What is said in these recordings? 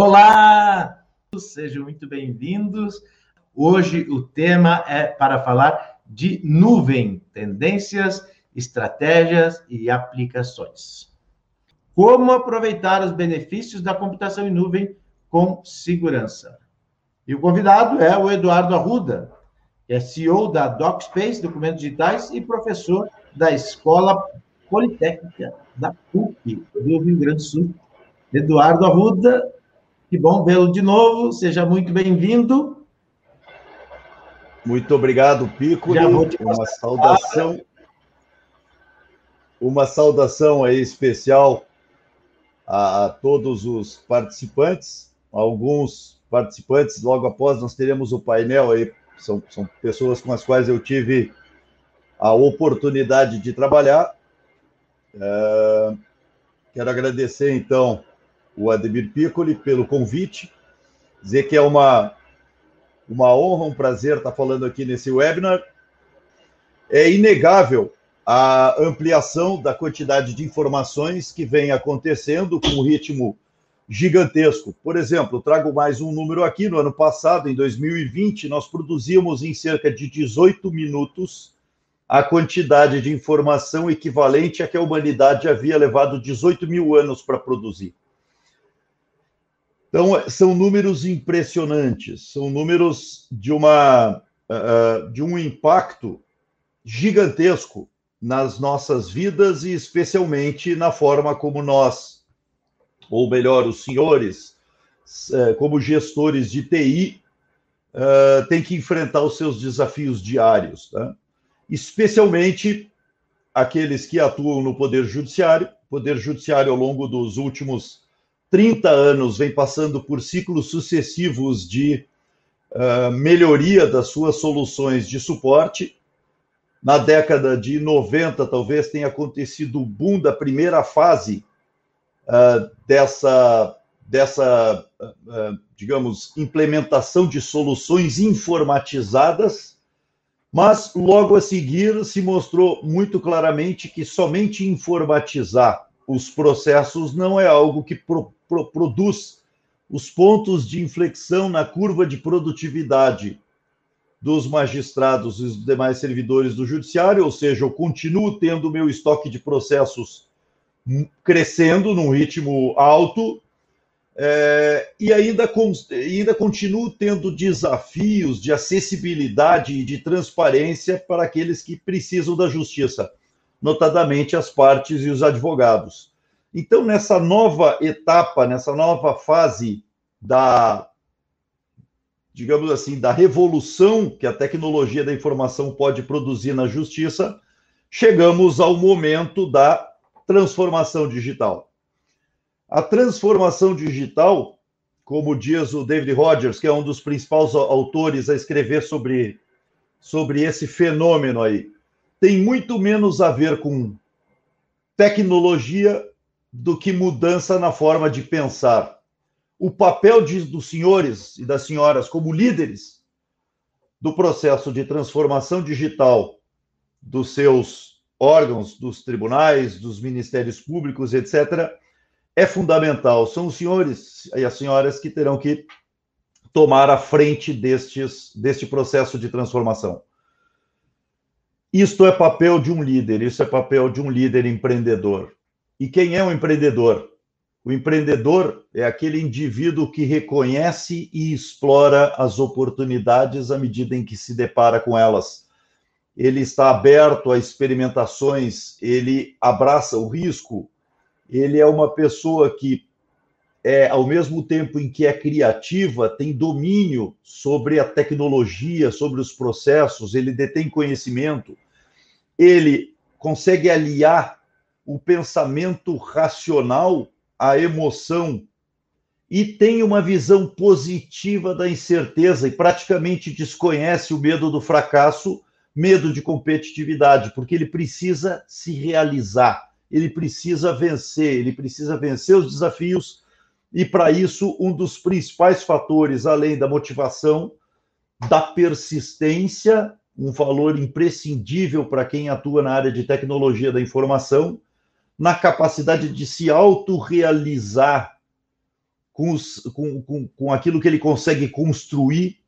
Olá, sejam muito bem-vindos. Hoje o tema é para falar de nuvem, tendências, estratégias e aplicações. Como aproveitar os benefícios da computação em nuvem com segurança. E o convidado é o Eduardo Arruda, que é CEO da DocSpace, Documentos Digitais, e professor da Escola Politécnica da PUC, do Rio Grande do Sul. Eduardo Arruda, que bom vê-lo de novo, seja muito bem-vindo. Muito obrigado, Pico. Uma saudação. Uma saudação aí especial a, a todos os participantes. Alguns participantes, logo após, nós teremos o painel aí, são, são pessoas com as quais eu tive a oportunidade de trabalhar. É, quero agradecer, então, o Ademir Piccoli pelo convite, dizer que é uma, uma honra, um prazer estar falando aqui nesse webinar. É inegável a ampliação da quantidade de informações que vem acontecendo com um ritmo gigantesco. Por exemplo, trago mais um número aqui. No ano passado, em 2020, nós produzíamos em cerca de 18 minutos a quantidade de informação equivalente a que a humanidade havia levado 18 mil anos para produzir. Então, são números impressionantes, são números de, uma, uh, de um impacto gigantesco nas nossas vidas e especialmente na forma como nós, ou melhor, os senhores, uh, como gestores de TI, uh, têm que enfrentar os seus desafios diários. Tá? especialmente aqueles que atuam no Poder Judiciário. O Poder Judiciário, ao longo dos últimos 30 anos, vem passando por ciclos sucessivos de uh, melhoria das suas soluções de suporte. Na década de 90, talvez tenha acontecido o boom da primeira fase uh, dessa, dessa uh, digamos, implementação de soluções informatizadas mas logo a seguir se mostrou muito claramente que somente informatizar os processos não é algo que pro, produz os pontos de inflexão na curva de produtividade dos magistrados e dos demais servidores do judiciário, ou seja, eu continuo tendo meu estoque de processos crescendo num ritmo alto, é, e ainda, ainda continuo tendo desafios de acessibilidade e de transparência para aqueles que precisam da justiça, notadamente as partes e os advogados. Então, nessa nova etapa, nessa nova fase da, digamos assim, da revolução que a tecnologia da informação pode produzir na justiça, chegamos ao momento da transformação digital. A transformação digital, como diz o David Rogers, que é um dos principais autores a escrever sobre, sobre esse fenômeno aí, tem muito menos a ver com tecnologia do que mudança na forma de pensar. O papel de, dos senhores e das senhoras como líderes do processo de transformação digital dos seus órgãos, dos tribunais, dos ministérios públicos, etc., é fundamental. São os senhores e as senhoras que terão que tomar a frente destes, deste processo de transformação. Isto é papel de um líder, isso é papel de um líder empreendedor. E quem é um empreendedor? O empreendedor é aquele indivíduo que reconhece e explora as oportunidades à medida em que se depara com elas. Ele está aberto a experimentações, ele abraça o risco, ele é uma pessoa que, é, ao mesmo tempo em que é criativa, tem domínio sobre a tecnologia, sobre os processos, ele detém conhecimento, ele consegue aliar o pensamento racional à emoção e tem uma visão positiva da incerteza e praticamente desconhece o medo do fracasso, medo de competitividade, porque ele precisa se realizar ele precisa vencer, ele precisa vencer os desafios, e para isso, um dos principais fatores, além da motivação, da persistência, um valor imprescindível para quem atua na área de tecnologia da informação, na capacidade de se autorrealizar com, com, com, com aquilo que ele consegue construir,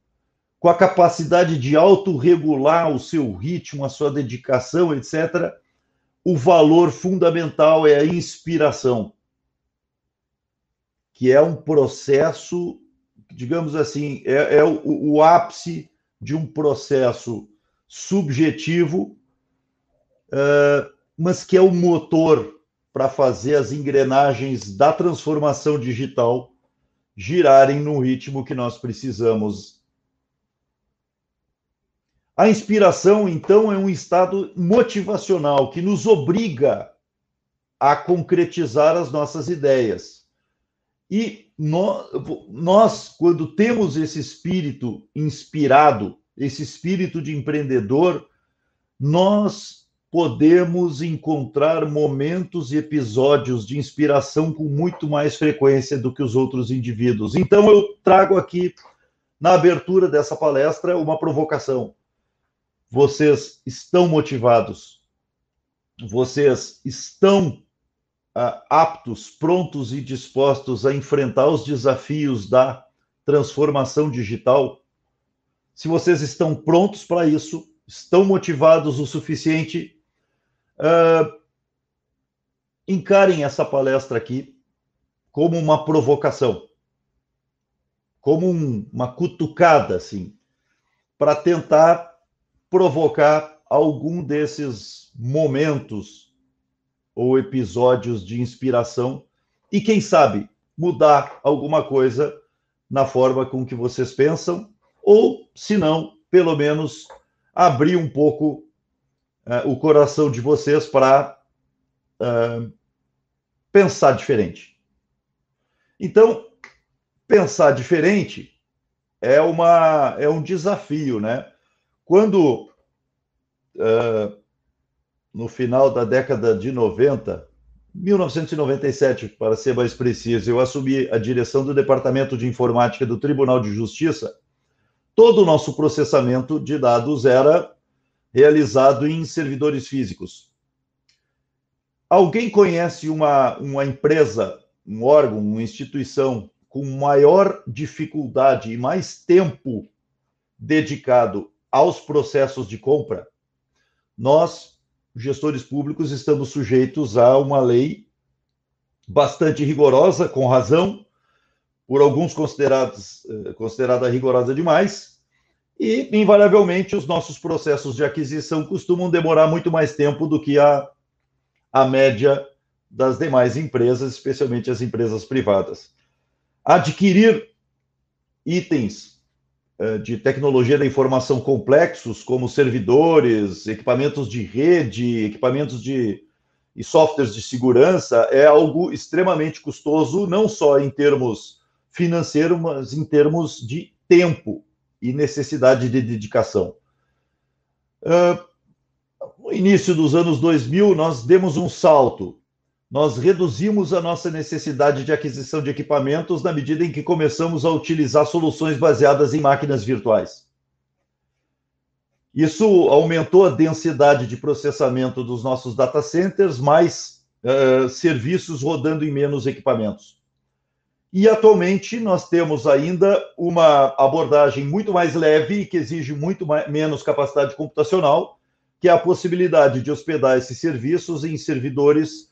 com a capacidade de autorregular o seu ritmo, a sua dedicação, etc., o valor fundamental é a inspiração, que é um processo, digamos assim, é, é o, o ápice de um processo subjetivo, mas que é o motor para fazer as engrenagens da transformação digital girarem no ritmo que nós precisamos. A inspiração, então, é um estado motivacional que nos obriga a concretizar as nossas ideias. E nós, quando temos esse espírito inspirado, esse espírito de empreendedor, nós podemos encontrar momentos e episódios de inspiração com muito mais frequência do que os outros indivíduos. Então, eu trago aqui, na abertura dessa palestra, uma provocação. Vocês estão motivados, vocês estão uh, aptos, prontos e dispostos a enfrentar os desafios da transformação digital? Se vocês estão prontos para isso, estão motivados o suficiente, Uh, encarem essa palestra aqui como uma provocação, como um, uma cutucada, assim, para tentar provocar algum desses momentos ou episódios de inspiração e, quem sabe, mudar alguma coisa na forma com que vocês pensam, ou, se não, pelo menos abrir um pouco uh, o coração de vocês para uh, pensar diferente. Então, pensar diferente é, uma, é um desafio, né? Quando, uh, no final da década de 90, 1997, para ser mais preciso, eu assumi a direção do Departamento de Informática do Tribunal de Justiça, todo o nosso processamento de dados era realizado em servidores físicos. Alguém conhece uma, uma empresa, um órgão, uma instituição com maior dificuldade e mais tempo dedicado aos processos de compra? Nós, gestores públicos, estamos sujeitos a uma lei bastante rigorosa, com razão, por alguns considerados, eh, considerada rigorosa demais, e, invariavelmente, os nossos processos de aquisição costumam demorar muito mais tempo do que a, a média das demais empresas, especialmente as empresas privadas. Adquirir itens eh, de tecnologia da informação complexos, como servidores, equipamentos de rede, equipamentos de e softwares de segurança, é algo extremamente custoso, não só em termos financeiros, mas em termos de tempo e necessidade de dedicação. Uh, no início dos anos 2000, nós demos um salto. Nós reduzimos a nossa necessidade de aquisição de equipamentos na medida em que começamos a utilizar soluções baseadas em máquinas virtuais. Isso aumentou a densidade de processamento dos nossos data centers, mais uh, serviços rodando em menos equipamentos. E atualmente nós temos ainda uma abordagem muito mais leve, que exige muito mais, menos capacidade computacional, que é a possibilidade de hospedar esses serviços em servidores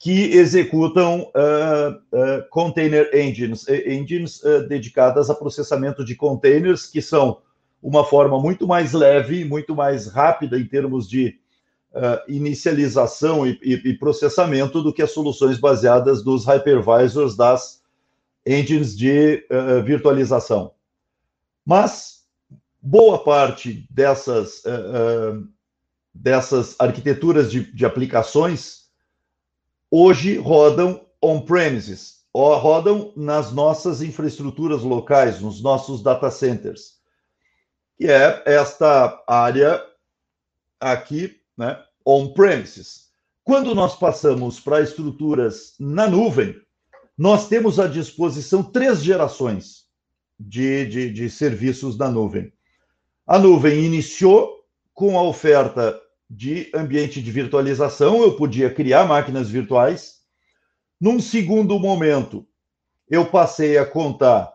que executam uh, uh, container engines, engines uh, dedicadas a processamento de containers, que são uma forma muito mais leve, muito mais rápida em termos de inicialização e, e, e processamento do que as soluções baseadas nos hypervisors das engines de uh, virtualização. Mas boa parte dessas, uh, dessas arquiteturas de, de aplicações hoje rodam on-premises, rodam nas nossas infraestruturas locais, nos nossos data centers, que é esta área aqui, né, on-premises. Quando nós passamos para estruturas na nuvem, nós temos à disposição três gerações de, de, de serviços da nuvem. A nuvem iniciou com a oferta de ambiente de virtualização, eu podia criar máquinas virtuais. Num segundo momento, eu passei a contar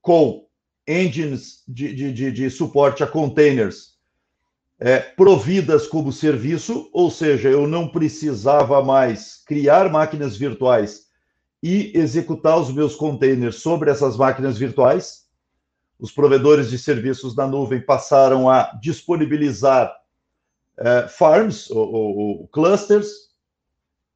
com engines de, de, de, de suporte a containers é, providas como serviço, ou seja, eu não precisava mais criar máquinas virtuais e executar os meus containers sobre essas máquinas virtuais. Os provedores de serviços da nuvem passaram a disponibilizar é, farms ou, ou clusters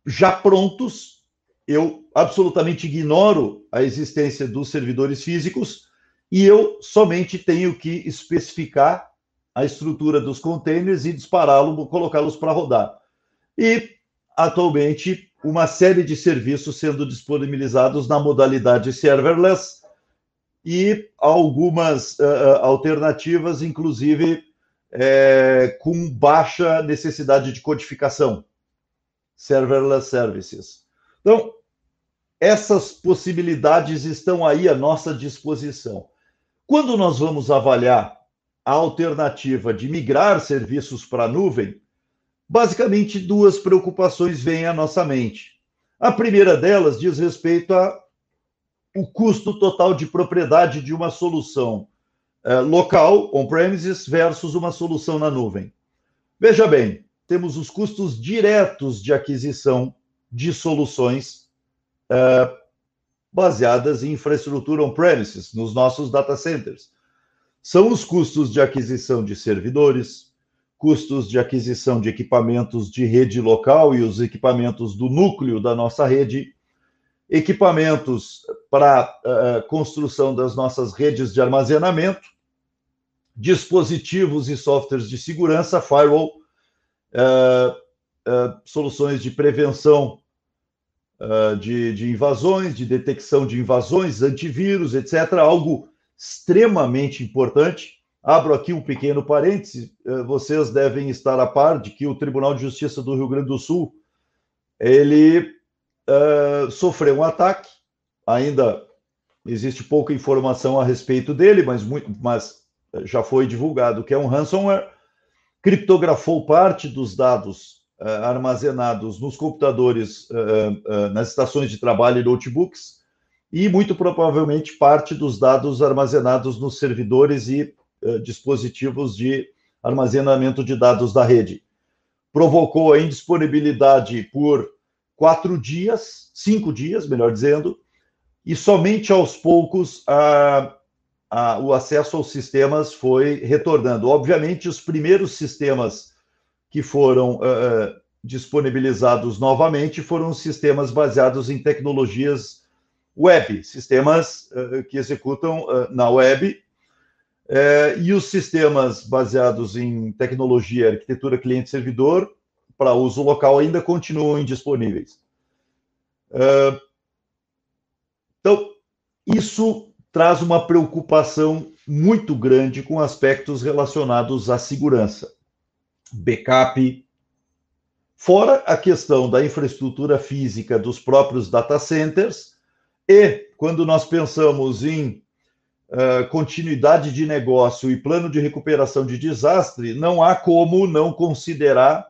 já prontos. Eu absolutamente ignoro a existência dos servidores físicos e eu somente tenho que especificar a estrutura dos containers e dispará-los, colocá-los para rodar. E, atualmente, uma série de serviços sendo disponibilizados na modalidade serverless e algumas uh, alternativas, inclusive é, com baixa necessidade de codificação. Serverless Services. Então, essas possibilidades estão aí à nossa disposição. Quando nós vamos avaliar a alternativa de migrar serviços para a nuvem, basicamente duas preocupações vêm à nossa mente. A primeira delas diz respeito a o custo total de propriedade de uma solução eh, local, on-premises, versus uma solução na nuvem. Veja bem, temos os custos diretos de aquisição de soluções eh, baseadas em infraestrutura on-premises, nos nossos data centers. São os custos de aquisição de servidores, custos de aquisição de equipamentos de rede local e os equipamentos do núcleo da nossa rede, equipamentos para uh, construção das nossas redes de armazenamento, dispositivos e softwares de segurança, firewall, uh, soluções de prevenção de, de invasões, de detecção de invasões, antivírus, etc. Algo extremamente importante. Abro aqui um pequeno parêntese. Vocês devem estar a par de que o Tribunal de Justiça do Rio Grande do Sul ele uh, sofreu um ataque. Ainda existe pouca informação a respeito dele, mas, muito, mas já foi divulgado que é um ransomware. Criptografou parte dos dados uh, armazenados nos computadores, uh, nas estações de trabalho e notebooks, e muito provavelmente parte dos dados armazenados nos servidores e dispositivos de armazenamento de dados da rede. Provocou a indisponibilidade por quatro dias, cinco dias, melhor dizendo, e somente aos poucos a, a, o acesso aos sistemas foi retornando. Obviamente, os primeiros sistemas que foram uh, disponibilizados novamente foram sistemas baseados em tecnologias web, sistemas uh, que executam uh, na web, e os sistemas baseados em tecnologia, arquitetura cliente-servidor, para uso local ainda continuam indisponíveis. Uh, então, isso traz uma preocupação muito grande com aspectos relacionados à segurança, backup, fora a questão da infraestrutura física dos próprios data centers e quando nós pensamos em uh, continuidade de negócio e plano de recuperação de desastre, não há como não considerar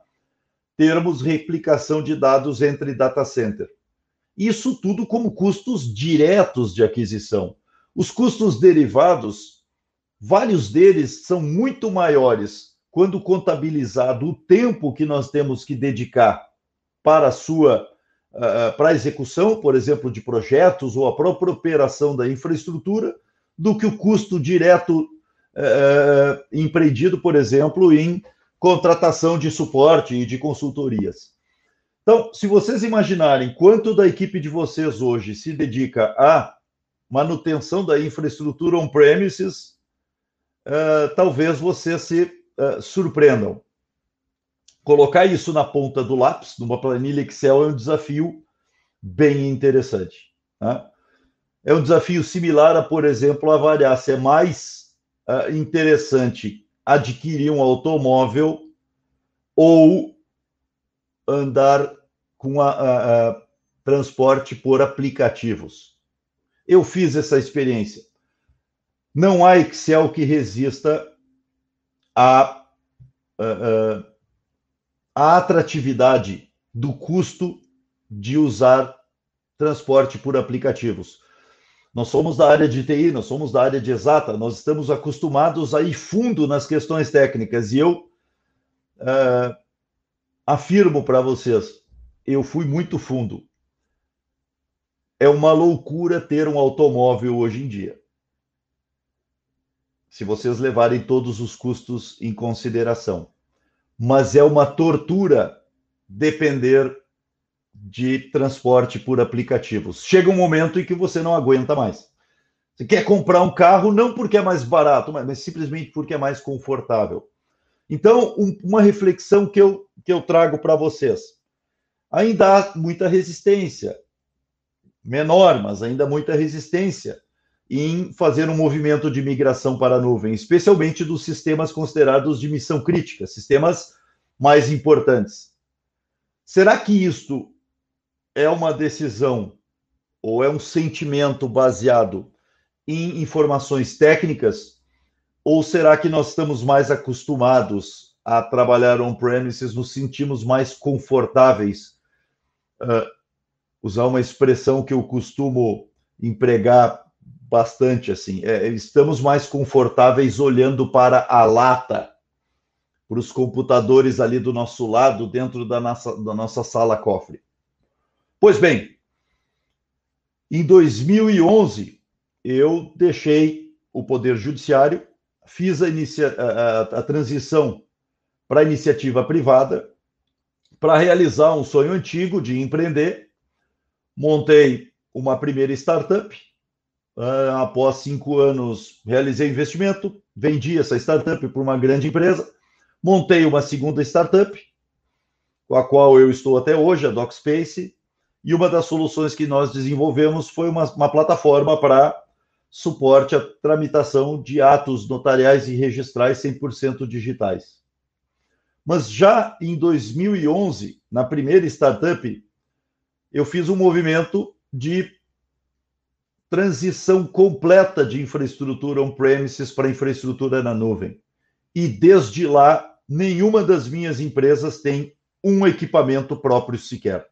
termos replicação de dados entre data center. Isso tudo como custos diretos de aquisição. Os custos derivados, vários deles são muito maiores quando contabilizado o tempo que nós temos que dedicar para a sua uh, para a execução, por exemplo, de projetos ou a própria operação da infraestrutura, do que o custo direto uh, empreendido, por exemplo, em contratação de suporte e de consultorias. Então, se vocês imaginarem quanto da equipe de vocês hoje se dedica à manutenção da infraestrutura on-premises, uh, talvez vocês se uh, surpreendam. Colocar isso na ponta do lápis, numa planilha Excel, é um desafio bem interessante. Né? É um desafio similar a, por exemplo, avaliar se é mais uh, interessante adquirir um automóvel ou andar com a, a, a transporte por aplicativos. Eu fiz essa experiência. Não há Excel que resista à, à, à atratividade do custo de usar transporte por aplicativos. Nós somos da área de TI, nós somos da área de exata, nós estamos acostumados a ir fundo nas questões técnicas. E eu uh, afirmo para vocês, eu fui muito fundo. É uma loucura ter um automóvel hoje em dia. Se vocês levarem todos os custos em consideração. Mas é uma tortura depender de transporte por aplicativos. Chega um momento em que você não aguenta mais. Você quer comprar um carro não porque é mais barato, mas, simplesmente porque é mais confortável. Então, um, uma reflexão que eu, que eu trago para vocês. Ainda há muita resistência, menor, mas ainda muita resistência em fazer um movimento de migração para a nuvem, especialmente dos sistemas considerados de missão crítica, sistemas mais importantes. Será que isto é uma decisão ou é um sentimento baseado em informações técnicas? Ou será que nós estamos mais acostumados a trabalhar on-premises, nos sentimos mais confortáveis? Uh, usar uma expressão que eu costumo empregar bastante assim, é, estamos mais confortáveis olhando para a lata, para os computadores ali do nosso lado, dentro da nossa, da nossa sala cofre. Pois bem, em 2011, eu deixei o Poder Judiciário, fiz a, inicia, a, a transição para a iniciativa privada, para realizar um sonho antigo de empreender. Montei uma primeira startup. Uh, após cinco anos, realizei investimento, vendi essa startup para uma grande empresa. Montei uma segunda startup, com a qual eu estou até hoje, a DocSpace, e uma das soluções que nós desenvolvemos foi uma, uma plataforma para suporte à tramitação de atos notariais e registrais 100% digitais. Mas já em 2011, na primeira startup, eu fiz um movimento de transição completa de infraestrutura on-premises para infraestrutura na nuvem. E desde lá, nenhuma das minhas empresas tem um equipamento próprio sequer.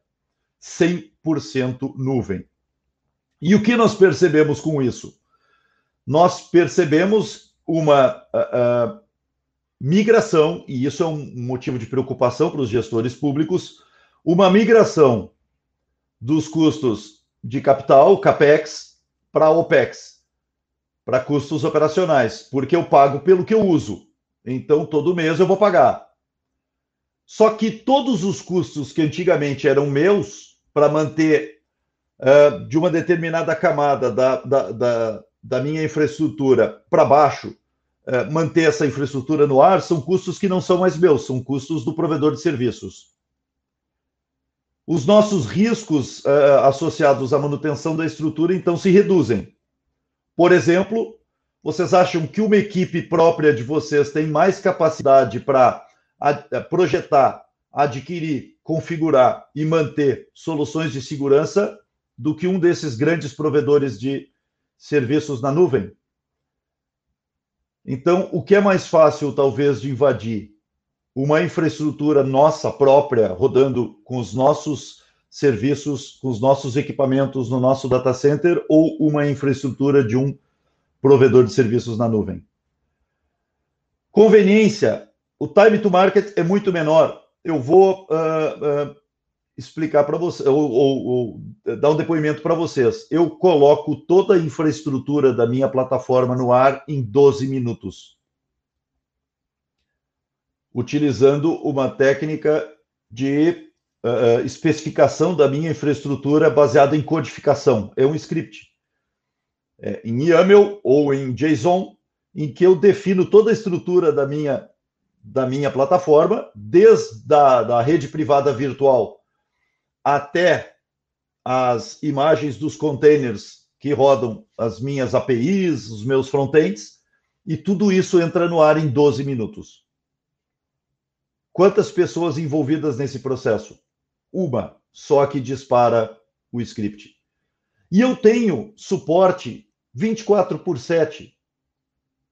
100% nuvem. E o que nós percebemos com isso? Nós percebemos uma uh, migração, e isso é um motivo de preocupação para os gestores públicos, uma migração dos custos de capital, CAPEX, para OPEX, para custos operacionais, porque eu pago pelo que eu uso. Então, todo mês eu vou pagar. Só que todos os custos que antigamente eram meus, para manter uh, de uma determinada camada da, da, da, da minha infraestrutura para baixo, uh, manter essa infraestrutura no ar, são custos que não são mais meus, são custos do provedor de serviços. Os nossos riscos uh, associados à manutenção da estrutura, então, se reduzem. Por exemplo, vocês acham que uma equipe própria de vocês tem mais capacidade para projetar, adquirir configurar e manter soluções de segurança do que um desses grandes provedores de serviços na nuvem. Então, o que é mais fácil, talvez, de invadir? Uma infraestrutura nossa própria, rodando com os nossos serviços, com os nossos equipamentos no nosso data center, ou uma infraestrutura de um provedor de serviços na nuvem? Conveniência. O time to market é muito menor eu vou uh, uh, explicar para vocês, ou, ou, ou, dar um depoimento para vocês. Eu coloco toda a infraestrutura da minha plataforma no ar em 12 minutos, utilizando uma técnica de uh, especificação da minha infraestrutura baseada em codificação. É um script. É, em YAML ou em JSON, em que eu defino toda a estrutura da minha da minha plataforma, desde a da rede privada virtual até as imagens dos containers que rodam as minhas APIs, os meus frontends, e tudo isso entra no ar em 12 minutos. Quantas pessoas envolvidas nesse processo? Uma, só que dispara o script. E eu tenho suporte 24 por 7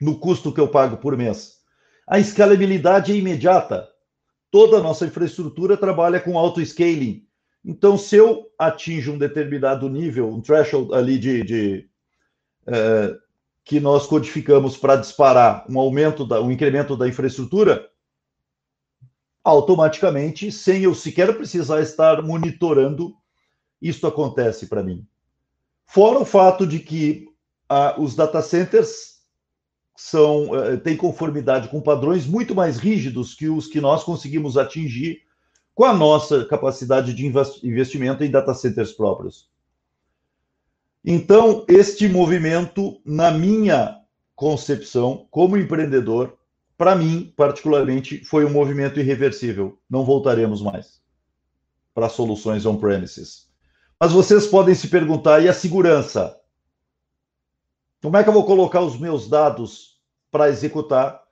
no custo que eu pago por mês. A escalabilidade é imediata. Toda a nossa infraestrutura trabalha com auto-scaling. Então, se eu atinjo um determinado nível, um threshold ali de, de, uh, que nós codificamos para disparar um aumento, da, um incremento da infraestrutura, automaticamente, sem eu sequer precisar estar monitorando, isto acontece para mim. Fora o fato de que uh, os data centers são uh, têm conformidade com padrões muito mais rígidos que os que nós conseguimos atingir com a nossa capacidade de investimento em data centers próprios. Então, este movimento, na minha concepção, como empreendedor, para mim, particularmente, foi um movimento irreversível. Não voltaremos mais para soluções on-premises. Mas vocês podem se perguntar: e a segurança? Como é que eu vou colocar os meus dados para executar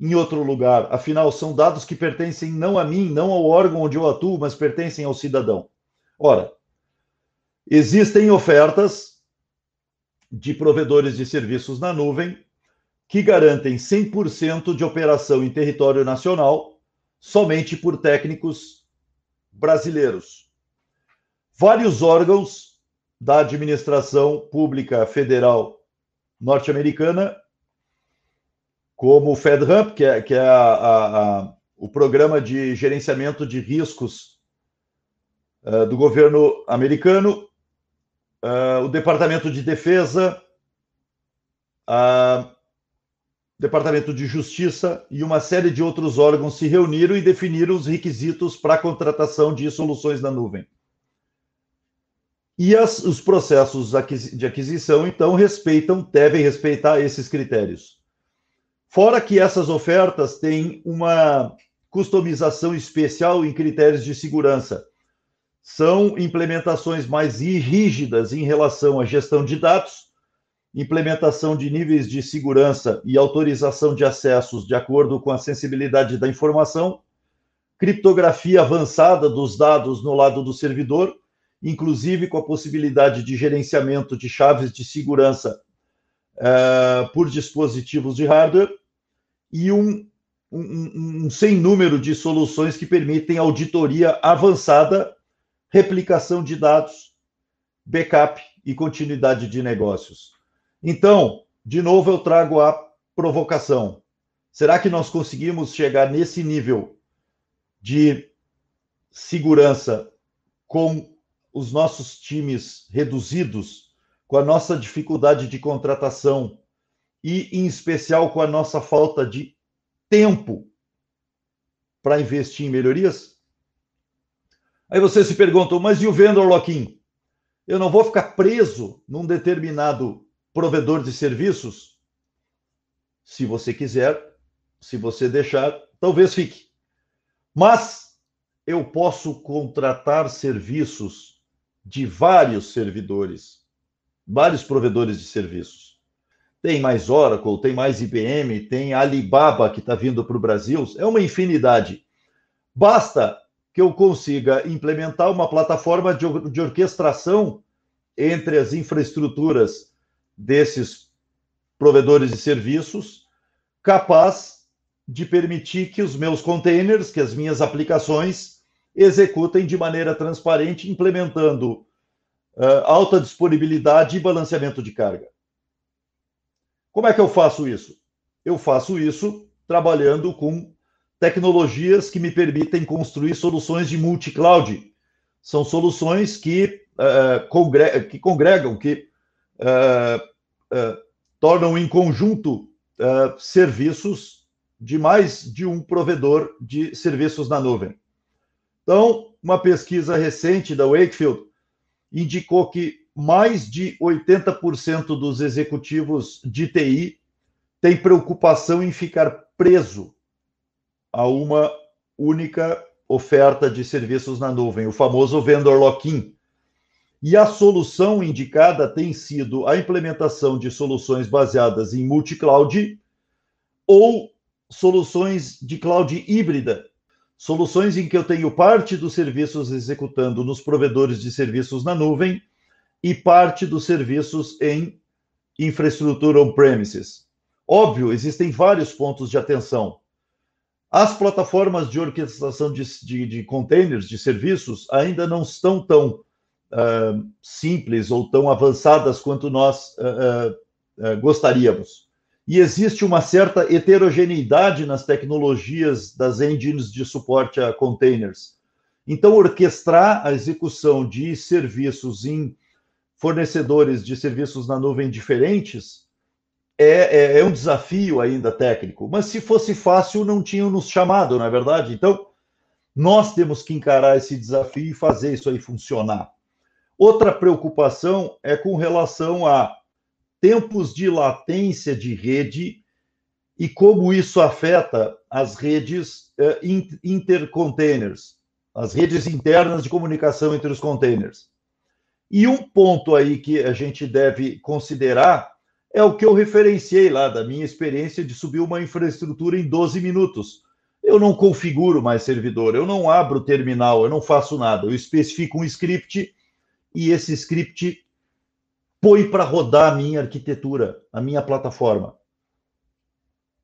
em outro lugar? Afinal, são dados que pertencem não a mim, não ao órgão onde eu atuo, mas pertencem ao cidadão. Ora, existem ofertas de provedores de serviços na nuvem que garantem 100% de operação em território nacional somente por técnicos brasileiros. Vários órgãos da administração pública federal norte-americana, como o FedRAMP, que é, que é a, a, a, o programa de gerenciamento de riscos uh, do governo americano, uh, o Departamento de Defesa, o Departamento de Justiça e uma série de outros órgãos se reuniram e definiram os requisitos para a contratação de soluções na nuvem. E as, os processos de aquisição, então, respeitam, devem respeitar esses critérios. Fora que essas ofertas têm uma customização especial em critérios de segurança são implementações mais rígidas em relação à gestão de dados, implementação de níveis de segurança e autorização de acessos de acordo com a sensibilidade da informação, criptografia avançada dos dados no lado do servidor, inclusive com a possibilidade de gerenciamento de chaves de segurança uh, por dispositivos de hardware, e um, um, um sem número de soluções que permitem auditoria avançada replicação de dados, backup e continuidade de negócios. Então, de novo, eu trago a provocação. Será que nós conseguimos chegar nesse nível de segurança com os nossos times reduzidos, com a nossa dificuldade de contratação e, em especial, com a nossa falta de tempo para investir em melhorias? Aí você se pergunta, mas e o vendor lock-in? Eu não vou ficar preso num determinado provedor de serviços? Se você quiser, se você deixar, talvez fique. Mas eu posso contratar serviços de vários servidores, vários provedores de serviços. Tem mais Oracle, tem mais IBM, tem Alibaba que está vindo para o Brasil, é uma infinidade. Basta que eu consiga implementar uma plataforma de, de orquestração entre as infraestruturas desses provedores de serviços, capaz de permitir que os meus containers, que as minhas aplicações executem de maneira transparente, implementando uh, alta disponibilidade e balanceamento de carga. Como é que eu faço isso? Eu faço isso trabalhando com tecnologias que me permitem construir soluções de multi-cloud. São soluções que, uh, congre que congregam, que uh, tornam em conjunto serviços de mais de um provedor de serviços na nuvem. Então, uma pesquisa recente da Wakefield indicou que mais de 80% dos executivos de TI têm preocupação em ficar preso a uma única oferta de serviços na nuvem, o famoso vendor lock-in. E a solução indicada tem sido a implementação de soluções baseadas em multi-cloud ou soluções de cloud híbrida, soluções em que eu tenho parte dos serviços executando nos provedores de serviços na nuvem e parte dos serviços em infraestrutura on-premises. Óbvio, existem vários pontos de atenção. As plataformas de orquestração de, de, de containers, de serviços, ainda não estão tão uh, simples ou tão avançadas quanto nós uh, uh, gostaríamos. E existe uma certa heterogeneidade nas tecnologias das engines de suporte a containers. Então, orquestrar a execução de serviços em fornecedores de serviços na nuvem diferentes é, é, é, um desafio ainda técnico. Mas se fosse fácil, não tinham nos chamado, não é verdade? Então, nós temos que encarar esse desafio e fazer isso aí funcionar. Outra preocupação é com relação a tempos de latência de rede e como isso afeta as redes uh, intercontainers, as redes internas de comunicação entre os containers. E um ponto aí que a gente deve considerar é o que eu referenciei lá da minha experiência de subir uma infraestrutura em 12 minutos. Eu não configuro mais servidor, eu não abro terminal, eu não faço nada. Eu especifico um script e esse script põe para rodar a minha arquitetura, a minha plataforma.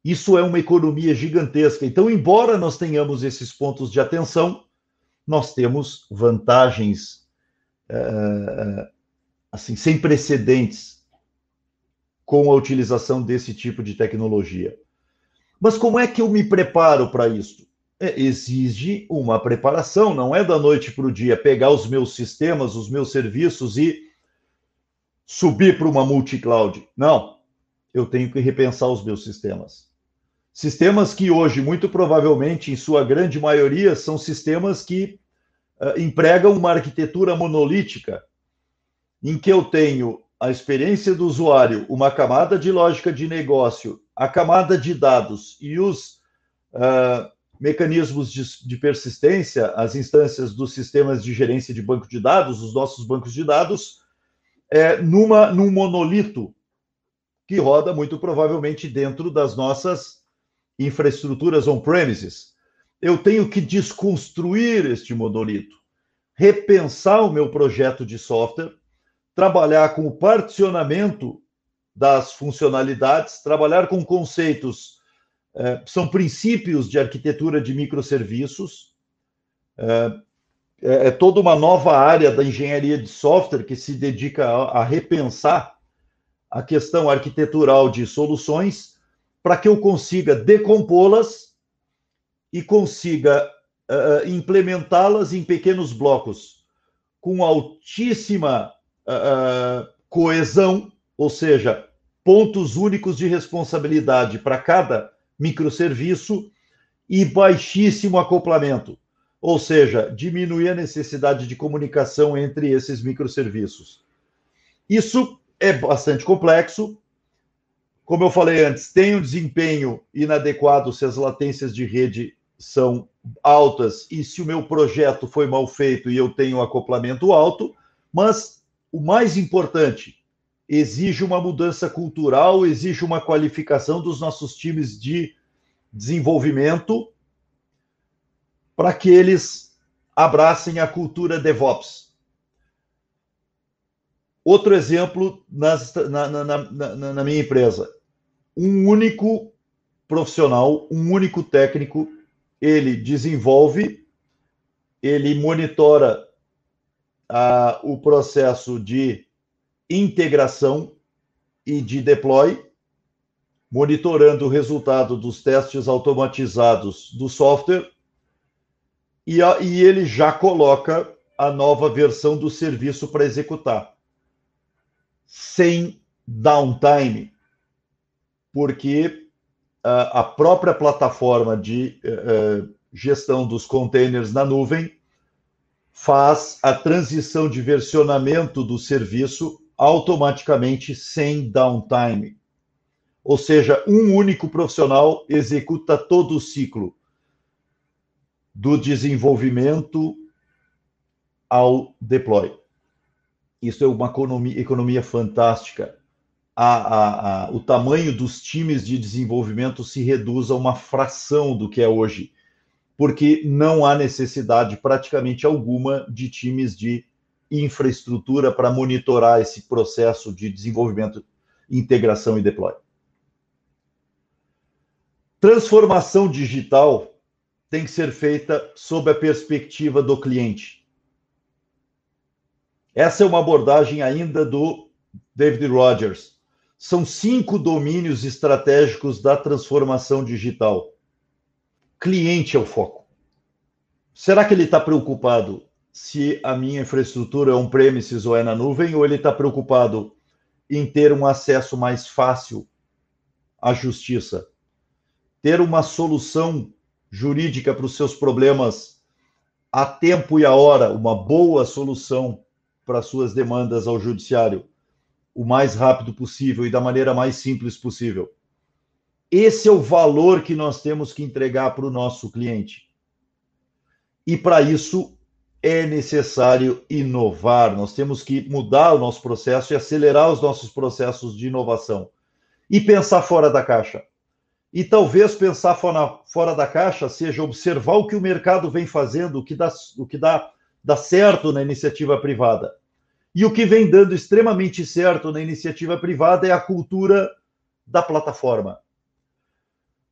Isso é uma economia gigantesca. Então, embora nós tenhamos esses pontos de atenção, nós temos vantagens uh, assim sem precedentes com a utilização desse tipo de tecnologia. Mas como é que eu me preparo para isso? É, exige uma preparação, não é da noite para o dia pegar os meus sistemas, os meus serviços e subir para uma multi-cloud. Não, eu tenho que repensar os meus sistemas. Sistemas que hoje, muito provavelmente, em sua grande maioria, são sistemas que uh, empregam uma arquitetura monolítica, em que eu tenho a experiência do usuário, uma camada de lógica de negócio, a camada de dados e os uh, mecanismos de, de, persistência, as instâncias dos sistemas de gerência de banco de dados, os nossos bancos de dados, é, numa, num monolito que roda muito provavelmente dentro das nossas infraestruturas on-premises. Eu tenho que desconstruir este monolito, repensar o meu projeto de software, trabalhar com o particionamento das funcionalidades, trabalhar com conceitos é, são princípios de arquitetura de microserviços. É, é, é, toda uma nova área da engenharia de software que se dedica a, a repensar a questão arquitetural de soluções para que eu consiga decompô-las e consiga uh, implementá-las em pequenos blocos com altíssima uh, coesão, ou seja, pontos únicos de responsabilidade para cada microserviço e baixíssimo acoplamento, ou seja, diminuir a necessidade de comunicação entre esses microserviços. Isso é bastante complexo. Como eu falei antes, tem um desempenho inadequado se as latências de rede são altas e se o meu projeto foi mal feito e eu tenho acoplamento alto, mas o mais importante, exige uma mudança cultural, exige uma qualificação dos nossos times de desenvolvimento para que eles abracem a cultura DevOps. Outro exemplo nas, na, na, na, na minha empresa. Um único profissional, um único técnico, ele desenvolve, ele monitora o processo de integração e de deploy, monitorando o resultado dos testes automatizados do software, e, a, e ele já coloca a nova versão do serviço para executar, sem downtime, porque a, a própria plataforma de uh, gestão dos containers na nuvem faz a transição de versionamento do serviço automaticamente sem downtime. Ou seja, um único profissional executa todo o ciclo do desenvolvimento ao deploy. Isso é uma economia, economia fantástica. A, a, a, o tamanho dos times de desenvolvimento se reduz a uma fração do que é hoje, porque não há necessidade praticamente alguma de times de infraestrutura para monitorar esse processo de desenvolvimento, integração e deploy. Transformação digital tem que ser feita sob a perspectiva do cliente. Essa é uma abordagem ainda do David Rogers. são cinco domínios estratégicos da transformação digital. Cliente é o foco. Será que ele está preocupado se a minha infraestrutura é on-premises ou é na nuvem, ou ele está preocupado em ter um acesso mais fácil à justiça, ter uma solução jurídica para os seus problemas a tempo e a hora, uma boa solução para suas demandas ao judiciário o mais rápido possível e da maneira mais simples possível. Esse é o valor que nós temos que entregar para o nosso cliente. E para isso é necessário inovar, nós temos que mudar o nosso processo e acelerar os nossos processos de inovação e pensar fora da caixa. E talvez pensar fora, fora da caixa seja observar o que o mercado vem fazendo, o que dá, o que dá, dá certo na iniciativa privada. E o que vem dando extremamente certo na iniciativa privada é a cultura da plataforma.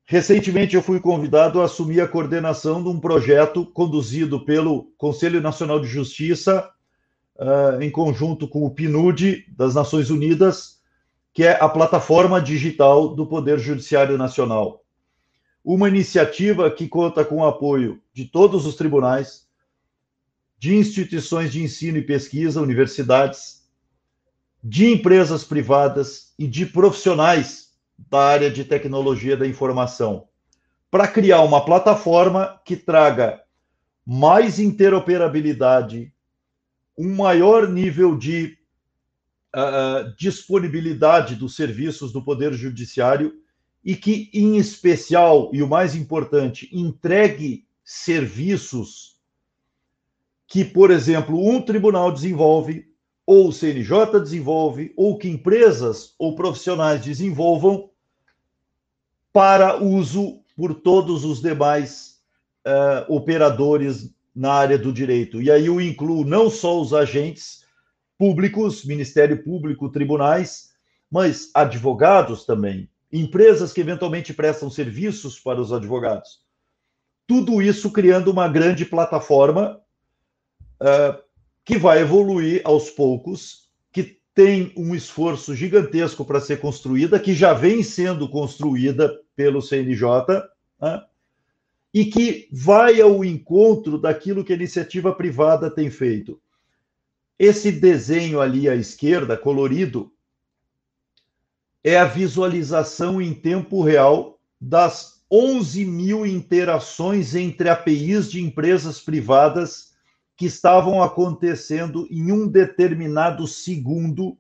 Recentemente eu fui convidado a assumir a coordenação de um projeto conduzido pelo Conselho Nacional de Justiça, uh, em conjunto com o PNUD das Nações Unidas, que é a plataforma digital do Poder Judiciário Nacional. Uma iniciativa que conta com o apoio de todos os tribunais, de instituições de ensino e pesquisa, universidades, de empresas privadas e de profissionais da área de tecnologia da informação, para criar uma plataforma que traga mais interoperabilidade, um maior nível de uh, disponibilidade dos serviços do Poder Judiciário e que, em especial, e o mais importante, entregue serviços que, por exemplo, um tribunal desenvolve ou o CNJ desenvolve, ou que empresas ou profissionais desenvolvam para uso por todos os demais uh, operadores na área do direito. E aí eu incluo não só os agentes públicos, Ministério Público, tribunais, mas advogados também, empresas que eventualmente prestam serviços para os advogados. Tudo isso criando uma grande plataforma uh, que vai evoluir aos poucos, que tem um esforço gigantesco para ser construída, que já vem sendo construída pelo CNJ, né? e que vai ao encontro daquilo que a iniciativa privada tem feito. Esse desenho ali à esquerda, colorido, é a visualização em tempo real das 11 mil interações entre APIs de empresas privadas que estavam acontecendo em um determinado segundo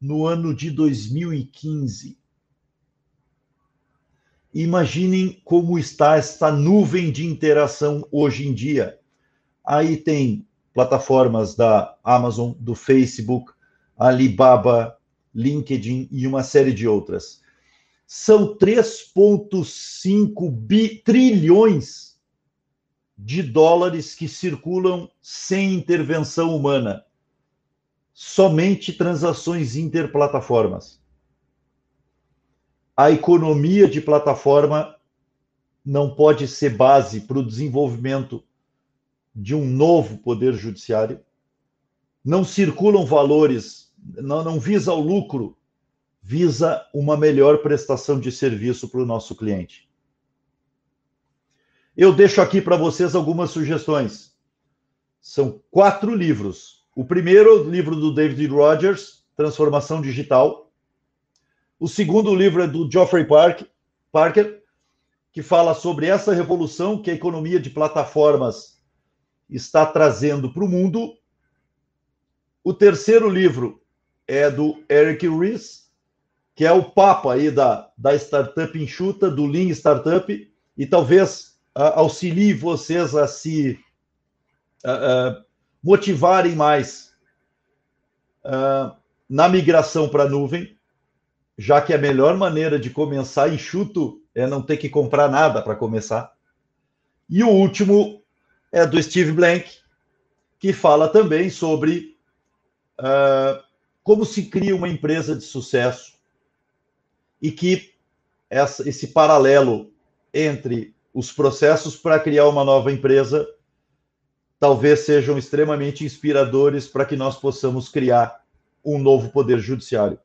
no ano de 2015. Imaginem como está esta nuvem de interação hoje em dia. Aí tem plataformas da Amazon, do Facebook, Alibaba, LinkedIn e uma série de outras. São 3,5 trilhões de dólares que circulam sem intervenção humana. Somente transações interplataformas. A economia de plataforma não pode ser base para o desenvolvimento de um novo poder judiciário. Não circulam valores, não, não visa o lucro, visa uma melhor prestação de serviço para o nosso cliente. Eu deixo aqui para vocês algumas sugestões. São quatro livros. O primeiro, o livro do David Rogers, Transformação Digital. O segundo livro é do Geoffrey Park, Parker, que fala sobre essa revolução que a economia de plataformas está trazendo para o mundo. O terceiro livro é do Eric Ries, que é o papa aí da, da startup enxuta, do Lean Startup, e talvez auxilie vocês a se motivarem mais na migração para a nuvem, já que a melhor maneira de começar enxuto é não ter que comprar nada para começar. E o último é do Steve Blank, que fala também sobre uh, como se cria uma empresa de sucesso e que essa, esse paralelo entre os processos para criar uma nova empresa talvez sejam extremamente inspiradores para que nós possamos criar um novo poder judiciário.